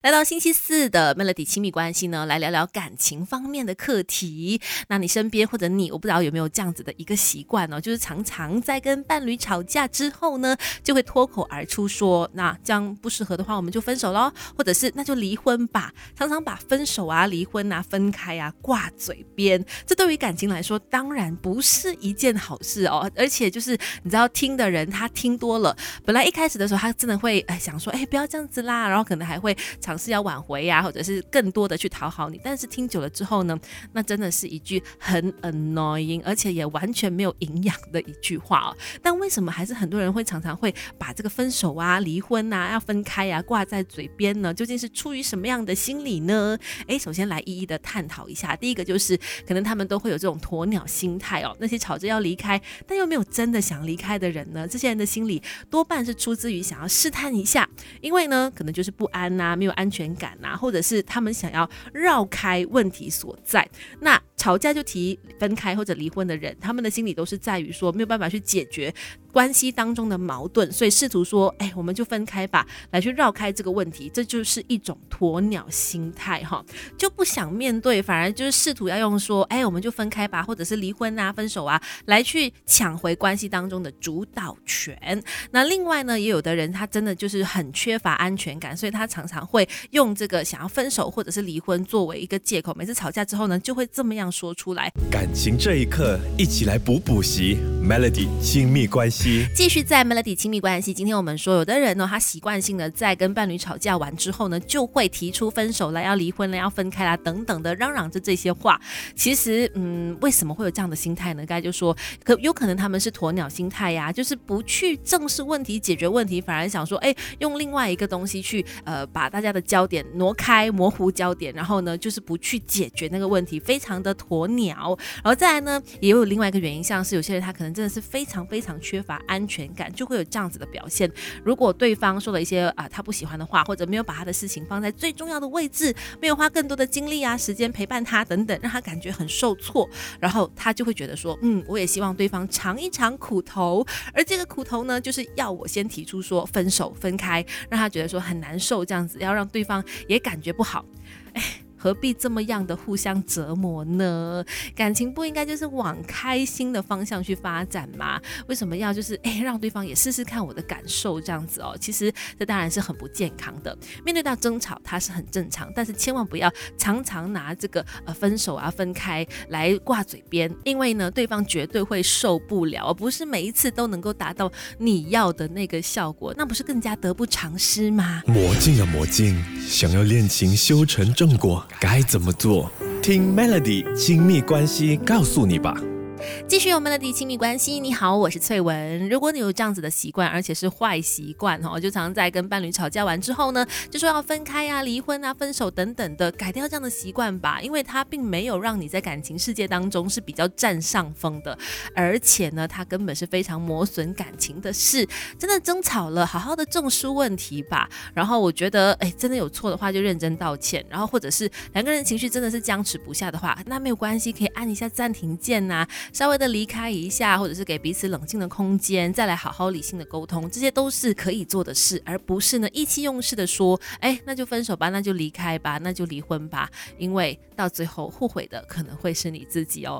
来到星期四的 Melody 亲密关系呢，来聊聊感情方面的课题。那你身边或者你，我不知道有没有这样子的一个习惯呢？就是常常在跟伴侣吵架之后呢，就会脱口而出说：“那这样不适合的话，我们就分手喽，或者是那就离婚吧。”常常把分手啊、离婚啊、分开啊挂嘴边，这对于感情来说当然不是一件好事哦。而且就是你知道，听的人他听多了，本来一开始的时候他真的会哎想说：“哎，不要这样子啦。”然后可能还会。尝试要挽回呀，或者是更多的去讨好你，但是听久了之后呢，那真的是一句很 annoying，而且也完全没有营养的一句话哦。但为什么还是很多人会常常会把这个分手啊、离婚啊、要分开呀挂在嘴边呢？究竟是出于什么样的心理呢？诶，首先来一一的探讨一下。第一个就是可能他们都会有这种鸵鸟心态哦，那些吵着要离开但又没有真的想离开的人呢，这些人的心理多半是出自于想要试探一下，因为呢，可能就是不安呐，没有。安全感啊，或者是他们想要绕开问题所在，那。吵架就提分开或者离婚的人，他们的心理都是在于说没有办法去解决关系当中的矛盾，所以试图说，哎，我们就分开吧，来去绕开这个问题，这就是一种鸵鸟心态哈，就不想面对，反而就是试图要用说，哎，我们就分开吧，或者是离婚啊、分手啊，来去抢回关系当中的主导权。那另外呢，也有的人他真的就是很缺乏安全感，所以他常常会用这个想要分手或者是离婚作为一个借口，每次吵架之后呢，就会这么样。说出来，感情这一刻，一起来补补习。Melody 亲密关系，继续在 Melody 亲密关系。今天我们说，有的人呢，他习惯性的在跟伴侣吵架完之后呢，就会提出分手了，要离婚了，要分开啦，等等的嚷嚷着这些话。其实，嗯，为什么会有这样的心态呢？刚才就说，可有可能他们是鸵鸟心态呀，就是不去正视问题、解决问题，反而想说，哎，用另外一个东西去，呃，把大家的焦点挪开，模糊焦点，然后呢，就是不去解决那个问题，非常的。鸵鸟，然后再来呢，也有另外一个原因，像是有些人他可能真的是非常非常缺乏安全感，就会有这样子的表现。如果对方说了一些啊他不喜欢的话，或者没有把他的事情放在最重要的位置，没有花更多的精力啊时间陪伴他等等，让他感觉很受挫，然后他就会觉得说，嗯，我也希望对方尝一尝苦头，而这个苦头呢，就是要我先提出说分手分开，让他觉得说很难受，这样子要让对方也感觉不好，何必这么样的互相折磨呢？感情不应该就是往开心的方向去发展吗？为什么要就是哎让对方也试试看我的感受这样子哦？其实这当然是很不健康的。面对到争吵，它是很正常，但是千万不要常常拿这个呃分手啊分开来挂嘴边，因为呢对方绝对会受不了，而不是每一次都能够达到你要的那个效果，那不是更加得不偿失吗？魔镜啊魔镜，想要恋情修成正果。该怎么做？听 Melody 亲密关系告诉你吧。继续我们的亲密关系。你好，我是翠文。如果你有这样子的习惯，而且是坏习惯哈，就常常在跟伴侣吵架完之后呢，就说要分开呀、离婚啊、分手等等的，改掉这样的习惯吧。因为它并没有让你在感情世界当中是比较占上风的，而且呢，它根本是非常磨损感情的事。真的争吵了，好好的正视问题吧。然后我觉得，哎，真的有错的话就认真道歉。然后或者是两个人情绪真的是僵持不下的话，那没有关系，可以按一下暂停键呐。稍微的离开一下，或者是给彼此冷静的空间，再来好好理性的沟通，这些都是可以做的事，而不是呢意气用事的说，哎，那就分手吧，那就离开吧，那就离婚吧，因为到最后后悔的可能会是你自己哦。